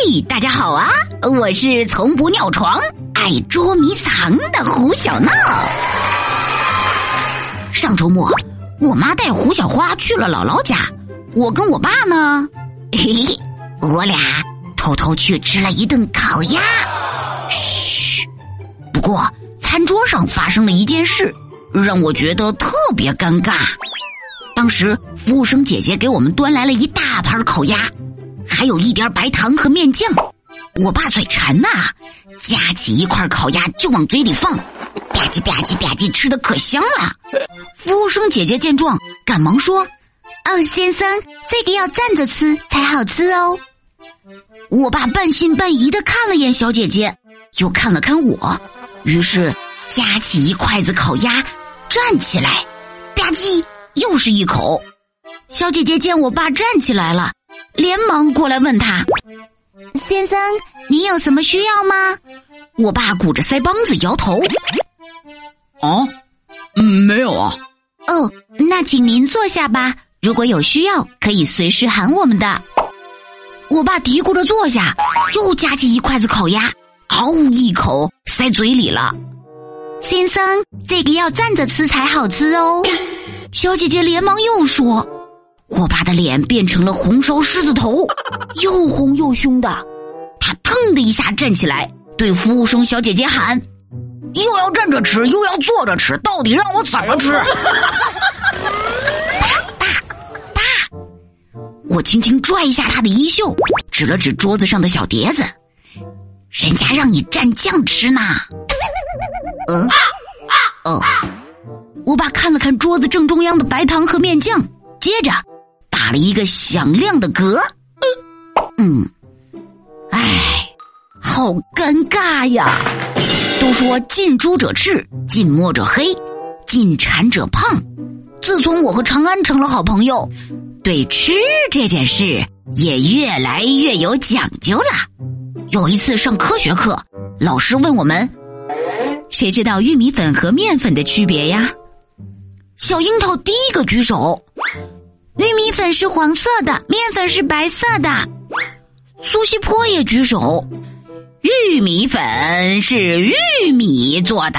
嘿，大家好啊！我是从不尿床、爱捉迷藏的胡小闹。上周末，我妈带胡小花去了姥姥家，我跟我爸呢，嘿嘿，我俩偷偷去吃了一顿烤鸭。嘘，不过餐桌上发生了一件事，让我觉得特别尴尬。当时服务生姐姐给我们端来了一大盘烤鸭，还有一点白糖和面酱。我爸嘴馋呐，夹起一块烤鸭就往嘴里放，吧唧吧唧吧唧，吃的可香了。服务生姐姐见状，赶忙说：“哦，先生，这个要站着吃才好吃哦。”我爸半信半疑的看了眼小姐姐，又看了看我，于是夹起一筷子烤鸭，站起来，吧唧。又是一口，小姐姐见我爸站起来了，连忙过来问他：“先生，您有什么需要吗？”我爸鼓着腮帮子摇头：“啊，嗯，没有啊。”哦，那请您坐下吧。如果有需要，可以随时喊我们的。我爸嘀咕着坐下，又夹起一筷子烤鸭，嗷呜一口塞嘴里了。先生，这个要站着吃才好吃哦。小姐姐连忙又说：“我爸的脸变成了红烧狮子头，又红又凶的。他腾的一下站起来，对服务生小姐姐喊：‘又要站着吃，又要坐着吃，到底让我怎么吃？’” 爸爸，我轻轻拽一下他的衣袖，指了指桌子上的小碟子：“人家让你蘸酱吃呢。”嗯，哦。我爸看了看桌子正中央的白糖和面酱，接着打了一个响亮的嗝。嗯，唉，好尴尬呀！都说近朱者赤，近墨者黑，近馋者胖。自从我和长安成了好朋友，对吃这件事也越来越有讲究了。有一次上科学课，老师问我们：“谁知道玉米粉和面粉的区别呀？”小樱桃第一个举手，玉米粉是黄色的，面粉是白色的。苏西坡也举手，玉米粉是玉米做的，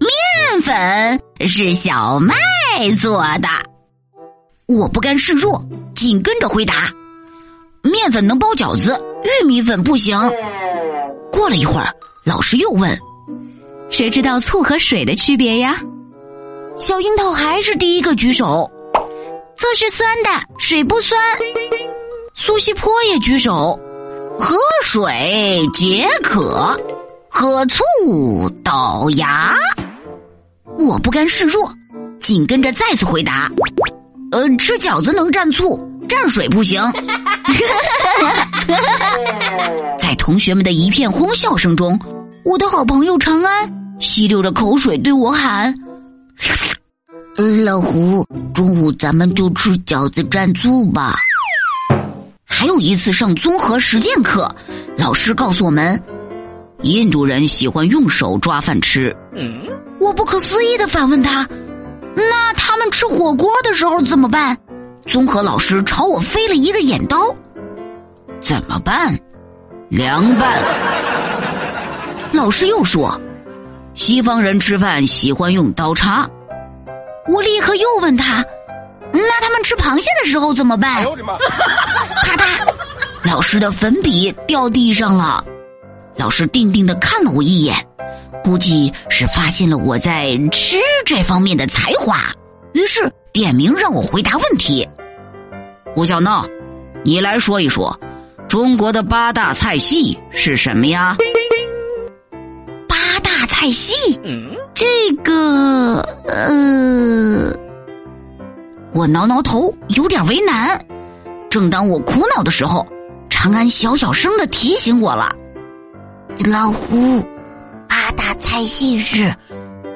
面粉是小麦做的。我不甘示弱，紧跟着回答：面粉能包饺子，玉米粉不行。过了一会儿，老师又问：谁知道醋和水的区别呀？小樱桃还是第一个举手，这是酸的，水不酸。苏西坡也举手，喝水解渴，喝醋倒牙。我不甘示弱，紧跟着再次回答：呃，吃饺子能蘸醋，蘸水不行。在同学们的一片哄笑声中，我的好朋友长安吸溜着口水对我喊。老胡，中午咱们就吃饺子蘸醋吧。还有一次上综合实践课，老师告诉我们，印度人喜欢用手抓饭吃。嗯我不可思议的反问他：“那他们吃火锅的时候怎么办？”综合老师朝我飞了一个眼刀：“怎么办？凉拌。”老师又说：“西方人吃饭喜欢用刀叉。”我立刻又问他：“那他们吃螃蟹的时候怎么办？” 啪嗒，老师的粉笔掉地上了。老师定定的看了我一眼，估计是发现了我在吃这方面的才华，于是点名让我回答问题。胡小闹，你来说一说，中国的八大菜系是什么呀？八大菜系？这个呃，我挠挠头，有点为难。正当我苦恼的时候，长安小小声的提醒我了：“老胡，八大菜系是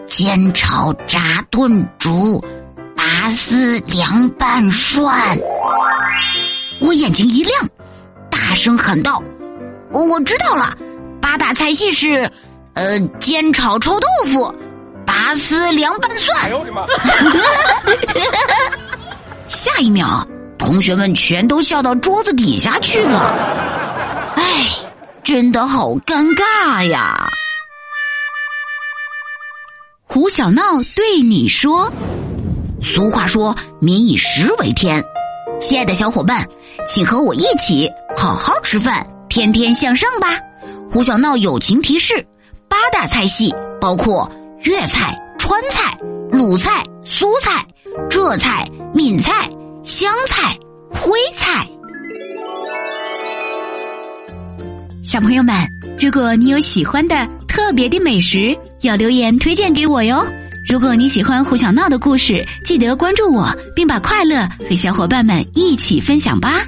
煎炒炸炖煮。拔丝凉拌涮，我眼睛一亮，大声喊道：“我知道了，八大菜系是，呃，煎炒臭豆腐，拔丝凉拌蒜。”哎呦我的妈！下一秒，同学们全都笑到桌子底下去了。哎，真的好尴尬呀！胡小闹对你说。俗话说“民以食为天”，亲爱的小伙伴，请和我一起好好吃饭，天天向上吧！胡小闹友情提示：八大菜系包括粤菜、川菜、鲁菜、苏菜、浙菜、闽菜、湘菜、徽菜。小朋友们，如果你有喜欢的特别的美食，要留言推荐给我哟。如果你喜欢胡小闹的故事，记得关注我，并把快乐和小伙伴们一起分享吧。